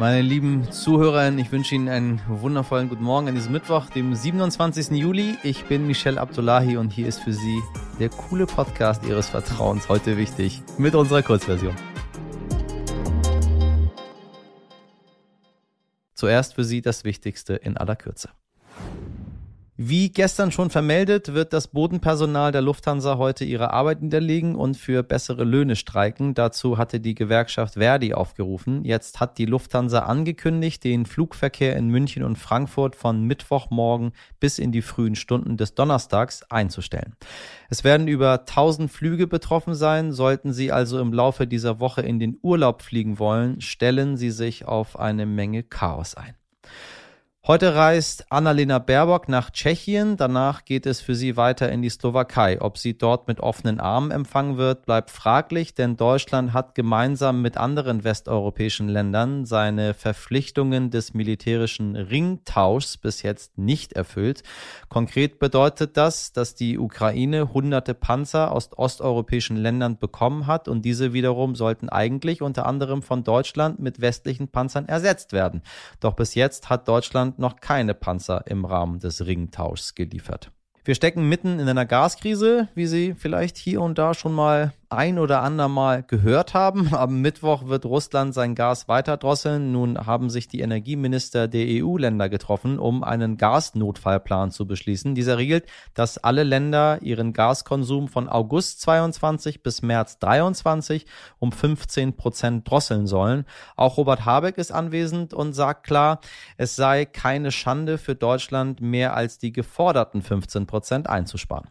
Meine lieben Zuhörerinnen, ich wünsche Ihnen einen wundervollen guten Morgen an diesem Mittwoch, dem 27. Juli. Ich bin Michelle Abdullahi und hier ist für Sie der coole Podcast Ihres Vertrauens heute wichtig mit unserer Kurzversion. Zuerst für Sie das Wichtigste in aller Kürze. Wie gestern schon vermeldet, wird das Bodenpersonal der Lufthansa heute ihre Arbeit niederlegen und für bessere Löhne streiken. Dazu hatte die Gewerkschaft Verdi aufgerufen. Jetzt hat die Lufthansa angekündigt, den Flugverkehr in München und Frankfurt von Mittwochmorgen bis in die frühen Stunden des Donnerstags einzustellen. Es werden über 1000 Flüge betroffen sein. Sollten Sie also im Laufe dieser Woche in den Urlaub fliegen wollen, stellen Sie sich auf eine Menge Chaos ein. Heute reist Annalena Baerbock nach Tschechien. Danach geht es für sie weiter in die Slowakei. Ob sie dort mit offenen Armen empfangen wird, bleibt fraglich, denn Deutschland hat gemeinsam mit anderen westeuropäischen Ländern seine Verpflichtungen des militärischen Ringtauschs bis jetzt nicht erfüllt. Konkret bedeutet das, dass die Ukraine hunderte Panzer aus osteuropäischen Ländern bekommen hat und diese wiederum sollten eigentlich unter anderem von Deutschland mit westlichen Panzern ersetzt werden. Doch bis jetzt hat Deutschland noch keine Panzer im Rahmen des Ringtauschs geliefert. Wir stecken mitten in einer Gaskrise, wie Sie vielleicht hier und da schon mal ein oder andermal gehört haben. Am Mittwoch wird Russland sein Gas weiter drosseln. Nun haben sich die Energieminister der EU-Länder getroffen, um einen Gasnotfallplan zu beschließen. Dieser regelt, dass alle Länder ihren Gaskonsum von August 22 bis März 23 um 15 Prozent drosseln sollen. Auch Robert Habeck ist anwesend und sagt klar, es sei keine Schande für Deutschland, mehr als die geforderten 15 Prozent einzusparen.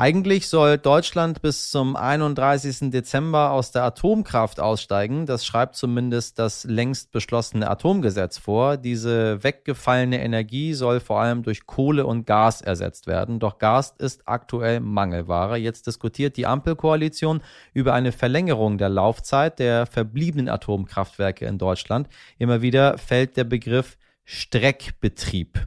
Eigentlich soll Deutschland bis zum 31. Dezember aus der Atomkraft aussteigen. Das schreibt zumindest das längst beschlossene Atomgesetz vor. Diese weggefallene Energie soll vor allem durch Kohle und Gas ersetzt werden. Doch Gas ist aktuell Mangelware. Jetzt diskutiert die Ampelkoalition über eine Verlängerung der Laufzeit der verbliebenen Atomkraftwerke in Deutschland. Immer wieder fällt der Begriff Streckbetrieb,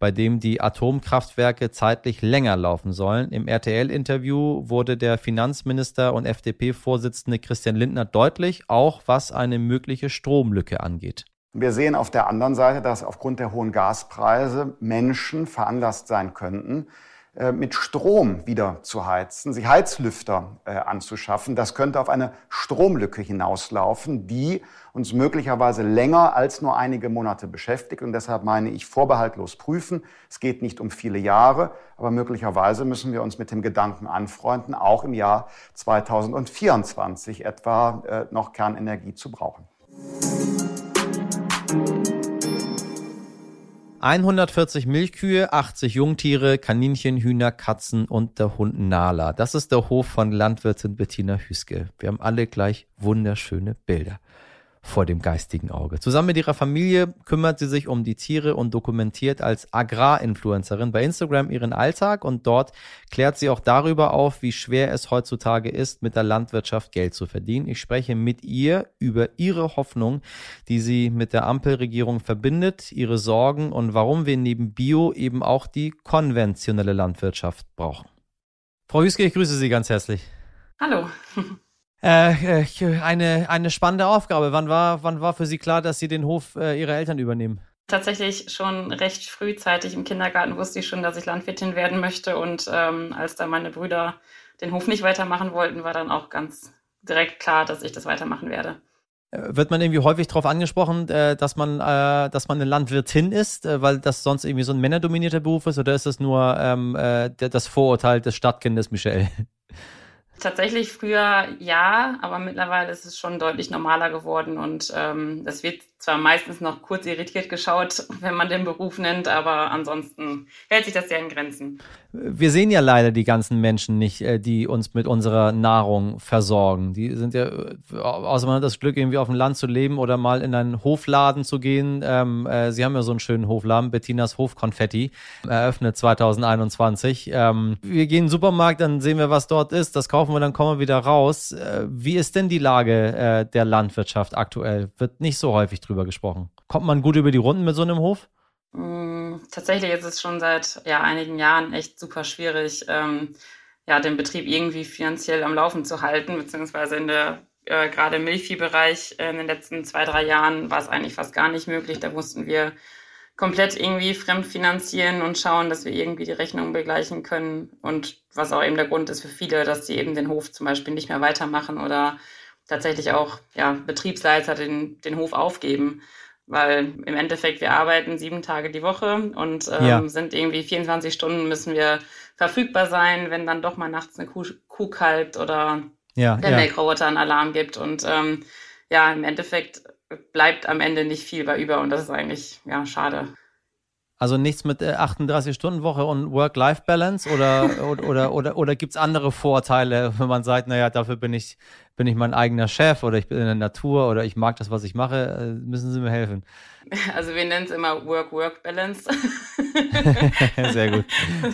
bei dem die Atomkraftwerke zeitlich länger laufen sollen. Im RTL-Interview wurde der Finanzminister und FDP-Vorsitzende Christian Lindner deutlich, auch was eine mögliche Stromlücke angeht. Wir sehen auf der anderen Seite, dass aufgrund der hohen Gaspreise Menschen veranlasst sein könnten, mit Strom wieder zu heizen, sich Heizlüfter äh, anzuschaffen. Das könnte auf eine Stromlücke hinauslaufen, die uns möglicherweise länger als nur einige Monate beschäftigt. Und deshalb meine ich vorbehaltlos prüfen. Es geht nicht um viele Jahre, aber möglicherweise müssen wir uns mit dem Gedanken anfreunden, auch im Jahr 2024 etwa äh, noch Kernenergie zu brauchen. 140 Milchkühe, 80 Jungtiere, Kaninchen, Hühner, Katzen und der Hund Nala. Das ist der Hof von Landwirtin Bettina Hüske. Wir haben alle gleich wunderschöne Bilder vor dem geistigen Auge. Zusammen mit ihrer Familie kümmert sie sich um die Tiere und dokumentiert als Agrarinfluencerin bei Instagram ihren Alltag und dort klärt sie auch darüber auf, wie schwer es heutzutage ist, mit der Landwirtschaft Geld zu verdienen. Ich spreche mit ihr über ihre Hoffnung, die sie mit der Ampelregierung verbindet, ihre Sorgen und warum wir neben Bio eben auch die konventionelle Landwirtschaft brauchen. Frau Hüske, ich grüße Sie ganz herzlich. Hallo. Äh, äh, eine, eine spannende Aufgabe. Wann war, wann war für Sie klar, dass Sie den Hof äh, Ihrer Eltern übernehmen? Tatsächlich schon recht frühzeitig im Kindergarten wusste ich schon, dass ich Landwirtin werden möchte. Und ähm, als da meine Brüder den Hof nicht weitermachen wollten, war dann auch ganz direkt klar, dass ich das weitermachen werde. Äh, wird man irgendwie häufig darauf angesprochen, äh, dass man, dass man eine Landwirtin ist, weil das sonst irgendwie so ein männerdominierter Beruf ist, oder ist das nur ähm, das Vorurteil des Stadtkindes Michelle? Tatsächlich früher ja, aber mittlerweile ist es schon deutlich normaler geworden und ähm, das wird zwar meistens noch kurz irritiert geschaut, wenn man den Beruf nennt, aber ansonsten hält sich das sehr in Grenzen. Wir sehen ja leider die ganzen Menschen nicht, äh, die uns mit unserer Nahrung versorgen. Die sind ja, äh, außer man hat das Glück, irgendwie auf dem Land zu leben oder mal in einen Hofladen zu gehen. Ähm, äh, Sie haben ja so einen schönen Hofladen, Bettinas Hofkonfetti, eröffnet 2021. Ähm, wir gehen in den Supermarkt, dann sehen wir, was dort ist. Das kaufen wir, dann kommen wir wieder raus. Äh, wie ist denn die Lage äh, der Landwirtschaft aktuell? Wird nicht so häufig drüber drüber gesprochen. Kommt man gut über die Runden mit so einem Hof? Mm, tatsächlich ist es schon seit ja, einigen Jahren echt super schwierig. Ähm, ja, den Betrieb irgendwie finanziell am Laufen zu halten, beziehungsweise in der äh, gerade im Milchviehbereich äh, in den letzten zwei, drei Jahren war es eigentlich fast gar nicht möglich. Da mussten wir komplett irgendwie fremdfinanzieren und schauen, dass wir irgendwie die Rechnung begleichen können. Und was auch eben der Grund ist für viele, dass sie eben den Hof zum Beispiel nicht mehr weitermachen oder tatsächlich auch ja, Betriebsleiter den, den Hof aufgeben. Weil im Endeffekt, wir arbeiten sieben Tage die Woche und ähm, ja. sind irgendwie 24 Stunden müssen wir verfügbar sein, wenn dann doch mal nachts eine Kuh, Kuh kalbt oder ja, der ja. Melkroboter einen Alarm gibt. Und ähm, ja, im Endeffekt bleibt am Ende nicht viel bei über und das ist eigentlich ja schade. Also nichts mit 38-Stunden-Woche äh, und Work-Life-Balance oder, oder, oder, oder, oder gibt es andere Vorteile, wenn man sagt, naja, dafür bin ich, bin ich mein eigener Chef oder ich bin in der Natur oder ich mag das, was ich mache, äh, müssen Sie mir helfen. Also wir nennen es immer Work-Work-Balance. sehr gut.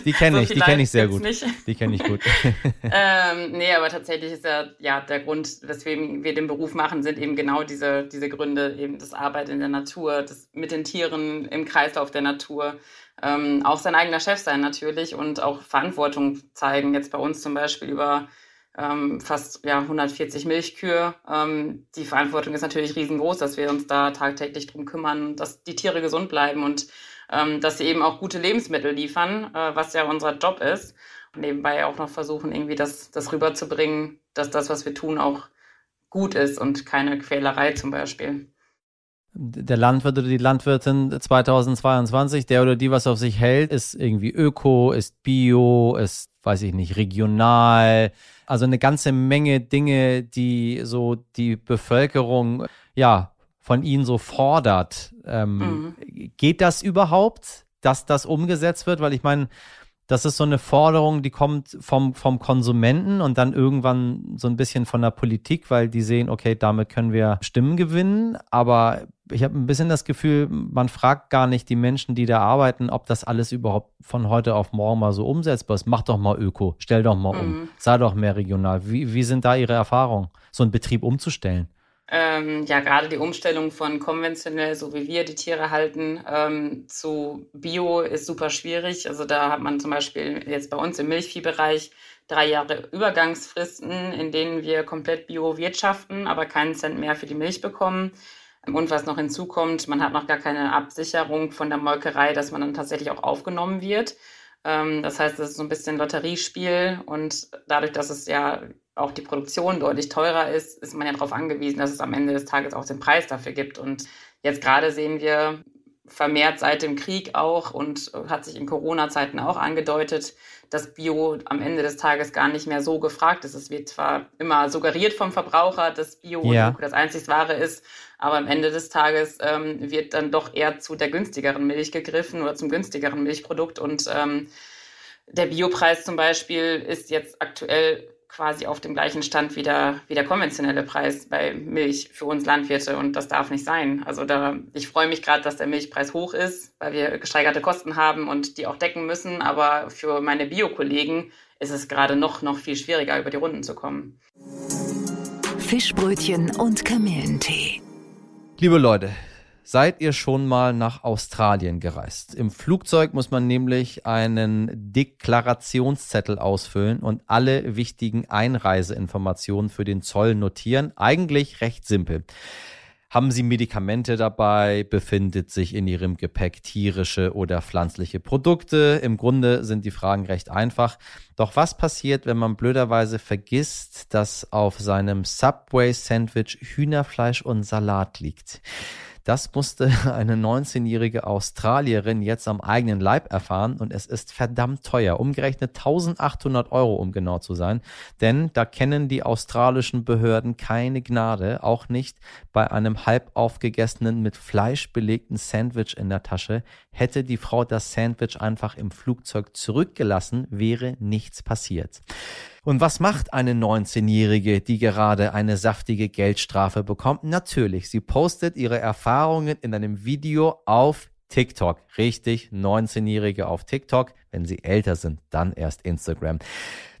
Die kenne so ich, die kenne ich sehr gut. Nicht. Die kenne ich gut. ähm, nee, aber tatsächlich ist ja, ja der Grund, weswegen wir den Beruf machen, sind eben genau diese, diese Gründe, eben das Arbeit in der Natur, das mit den Tieren im Kreislauf der Natur. Ähm, auch sein eigener Chef sein natürlich und auch Verantwortung zeigen. Jetzt bei uns zum Beispiel über ähm, fast ja, 140 Milchkühe. Ähm, die Verantwortung ist natürlich riesengroß, dass wir uns da tagtäglich drum kümmern, dass die Tiere gesund bleiben und ähm, dass sie eben auch gute Lebensmittel liefern, äh, was ja unser Job ist. Und nebenbei auch noch versuchen, irgendwie das, das rüberzubringen, dass das, was wir tun, auch gut ist und keine Quälerei zum Beispiel der Landwirt oder die Landwirtin 2022, der oder die was auf sich hält, ist irgendwie öko, ist bio, ist, weiß ich nicht, regional, also eine ganze Menge Dinge, die so die Bevölkerung ja von ihnen so fordert. Ähm, mhm. Geht das überhaupt, dass das umgesetzt wird? Weil ich meine, das ist so eine Forderung, die kommt vom, vom Konsumenten und dann irgendwann so ein bisschen von der Politik, weil die sehen, okay, damit können wir Stimmen gewinnen. Aber ich habe ein bisschen das Gefühl, man fragt gar nicht die Menschen, die da arbeiten, ob das alles überhaupt von heute auf morgen mal so umsetzbar ist. Mach doch mal Öko, stell doch mal um, mhm. sei doch mehr regional. Wie, wie sind da Ihre Erfahrungen, so einen Betrieb umzustellen? Ähm, ja gerade die Umstellung von konventionell, so wie wir die Tiere halten, ähm, zu Bio ist super schwierig. Also da hat man zum Beispiel jetzt bei uns im Milchviehbereich drei Jahre Übergangsfristen, in denen wir komplett Bio wirtschaften, aber keinen Cent mehr für die Milch bekommen. Und was noch hinzukommt, man hat noch gar keine Absicherung von der Molkerei, dass man dann tatsächlich auch aufgenommen wird. Ähm, das heißt, es ist so ein bisschen Lotteriespiel und dadurch, dass es ja auch die Produktion deutlich teurer ist, ist man ja darauf angewiesen, dass es am Ende des Tages auch den Preis dafür gibt. Und jetzt gerade sehen wir vermehrt seit dem Krieg auch und hat sich in Corona-Zeiten auch angedeutet, dass Bio am Ende des Tages gar nicht mehr so gefragt ist. Es wird zwar immer suggeriert vom Verbraucher, dass Bio ja. das einzig Wahre ist, aber am Ende des Tages ähm, wird dann doch eher zu der günstigeren Milch gegriffen oder zum günstigeren Milchprodukt. Und ähm, der Biopreis zum Beispiel ist jetzt aktuell quasi auf dem gleichen Stand wie der, wie der konventionelle Preis bei Milch für uns Landwirte und das darf nicht sein. Also da, ich freue mich gerade, dass der Milchpreis hoch ist, weil wir gesteigerte Kosten haben und die auch decken müssen, aber für meine Bio-Kollegen ist es gerade noch, noch viel schwieriger, über die Runden zu kommen. Fischbrötchen und Kamillentee. Liebe Leute, Seid ihr schon mal nach Australien gereist? Im Flugzeug muss man nämlich einen Deklarationszettel ausfüllen und alle wichtigen Einreiseinformationen für den Zoll notieren. Eigentlich recht simpel. Haben Sie Medikamente dabei? Befindet sich in Ihrem Gepäck tierische oder pflanzliche Produkte? Im Grunde sind die Fragen recht einfach. Doch was passiert, wenn man blöderweise vergisst, dass auf seinem Subway-Sandwich Hühnerfleisch und Salat liegt? Das musste eine 19-jährige Australierin jetzt am eigenen Leib erfahren und es ist verdammt teuer. Umgerechnet 1800 Euro, um genau zu sein. Denn da kennen die australischen Behörden keine Gnade, auch nicht bei einem halb aufgegessenen, mit Fleisch belegten Sandwich in der Tasche. Hätte die Frau das Sandwich einfach im Flugzeug zurückgelassen, wäre nichts passiert. Und was macht eine 19-Jährige, die gerade eine saftige Geldstrafe bekommt? Natürlich, sie postet ihre Erfahrungen in einem Video auf TikTok. Richtig, 19-Jährige auf TikTok. Wenn sie älter sind, dann erst Instagram.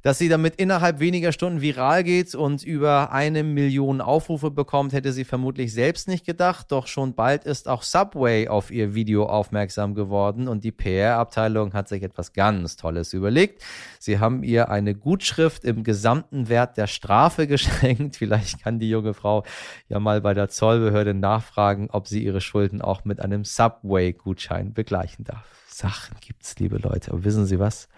Dass sie damit innerhalb weniger Stunden viral geht und über eine Million Aufrufe bekommt, hätte sie vermutlich selbst nicht gedacht. Doch schon bald ist auch Subway auf ihr Video aufmerksam geworden und die PR-Abteilung hat sich etwas ganz Tolles überlegt. Sie haben ihr eine Gutschrift im gesamten Wert der Strafe geschenkt. Vielleicht kann die junge Frau ja mal bei der Zollbehörde nachfragen, ob sie ihre Schulden auch mit einem Subway-Gutschein begleichen darf. Sachen gibt's, liebe Leute. Aber wissen Sie was?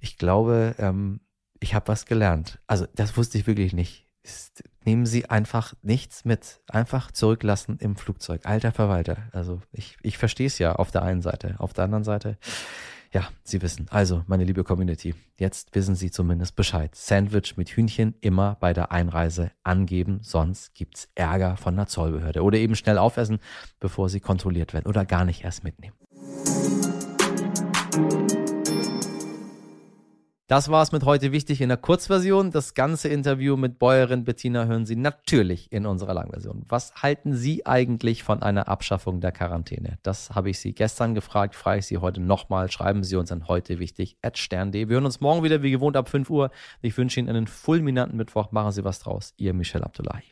Ich glaube, ähm, ich habe was gelernt. Also das wusste ich wirklich nicht. Ist, nehmen Sie einfach nichts mit. Einfach zurücklassen im Flugzeug. Alter Verwalter. Also ich, ich verstehe es ja auf der einen Seite. Auf der anderen Seite, ja, Sie wissen. Also, meine liebe Community, jetzt wissen Sie zumindest Bescheid. Sandwich mit Hühnchen immer bei der Einreise angeben, sonst gibt's Ärger von der Zollbehörde. Oder eben schnell aufessen, bevor Sie kontrolliert werden. Oder gar nicht erst mitnehmen. Das war es mit heute wichtig in der Kurzversion. Das ganze Interview mit Bäuerin Bettina hören Sie natürlich in unserer Langversion. Was halten Sie eigentlich von einer Abschaffung der Quarantäne? Das habe ich Sie gestern gefragt, frage ich Sie heute nochmal. Schreiben Sie uns an heute wichtig at stern.de. Wir hören uns morgen wieder wie gewohnt ab 5 Uhr. Ich wünsche Ihnen einen fulminanten Mittwoch. Machen Sie was draus. Ihr Michel Abdullahi.